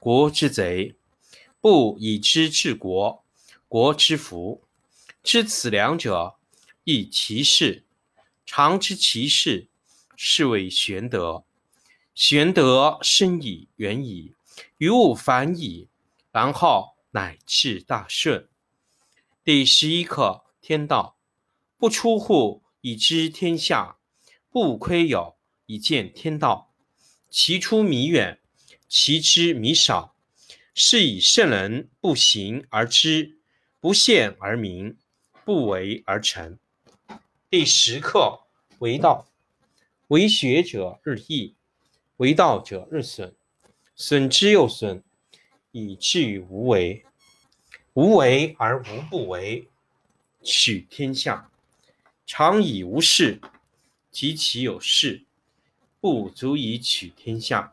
国之贼，不以知治国，国之福。知此两者，亦其事。常知其事，是谓玄德。玄德深矣，远矣，于物反矣，然后乃至大顺。第十一课天道，不出户，以知天下；不窥有，以见天道。其出弥远。其知弥少，是以圣人不行而知，不见而明，不为而成。第十课为道，为学者日益，为道者日损，损之又损，以至于无为。无为而无不为，取天下常以无事，及其有事，不足以取天下。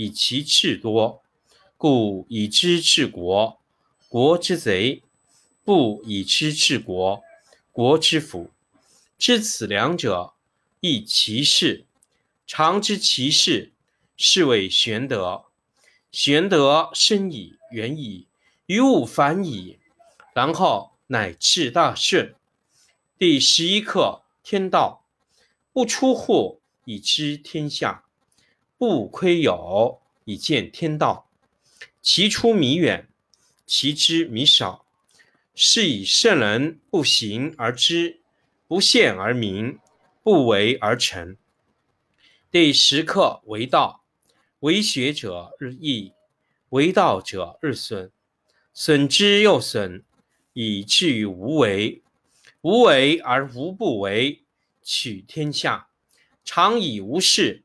以其智多，故以知治国，国之贼；不以知治国，国之福。知此两者，亦其事。常知其事，是谓玄德。玄德深矣，远矣，于物反矣，然后乃至大顺。第十一课天道，不出户，以知天下。不窥有，以见天道。其出弥远，其知弥少。是以圣人不行而知，不见而明，不为而成。第十课为道，为学者日益，为道者日损，损之又损，以至于无为。无为而无不为，取天下常以无事。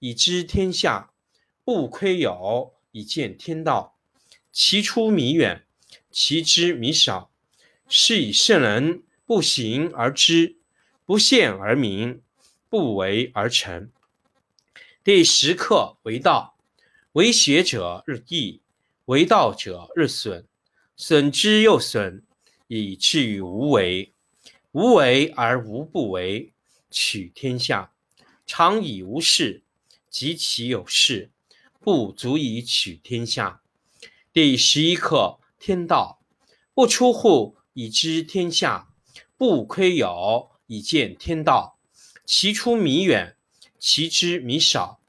以知天下，不窥有以见天道。其出弥远，其知弥少。是以圣人不行而知，不见而明，不为而成。第十课为道，为学者日益，为道者日损，损之又损，以至于无为。无为而无不为，取天下常以无事。及其有事，不足以取天下。第十一课天道，不出户，以知天下；不窥牖，以见天道。其出弥远，其知弥少。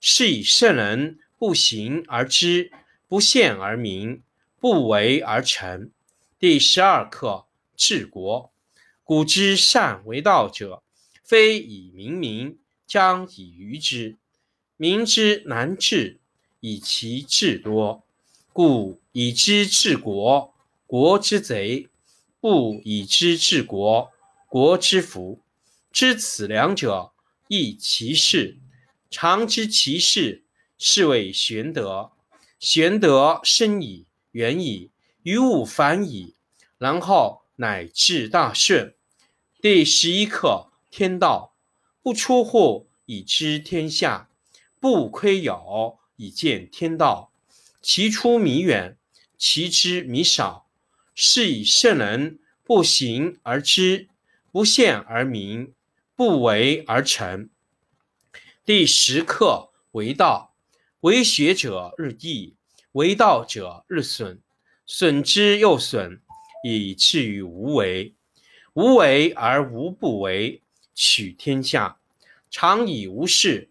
是以圣人不行而知，不见而明，不为而成。第十二课治国。古之善为道者，非以明民，将以愚之。民之难治，以其智多。故以知治国，国之贼；不以知治国，国之福。知此两者，亦其事。常知其事，是谓玄德。玄德深矣，远矣，于物反矣，然后乃至大顺。第十一课：天道不出户，以知天下；不窥牖，以见天道。其出弥远，其知弥少。是以圣人不行而知，不见而明。不为而成。第十课为道，为学者日益，为道者日损，损之又损，以至于无为。无为而无不为，取天下常以无事，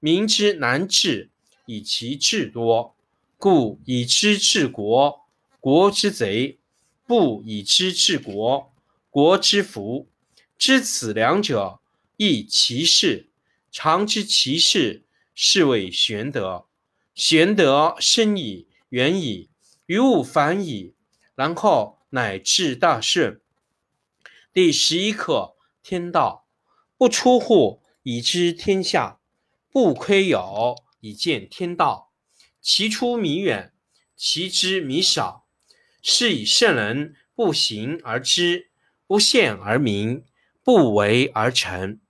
民之难治，以其智多。故以知治国，国之贼；不以知治国，国之福。知此两者，亦其事。常知其事，是谓玄德。玄德深矣，远矣，于物反矣，然后乃至大顺。第十一课：天道不出户，以知天下；不窥有，以见天道。其出弥远，其知弥少。是以圣人不行而知，不见而明。不为而成。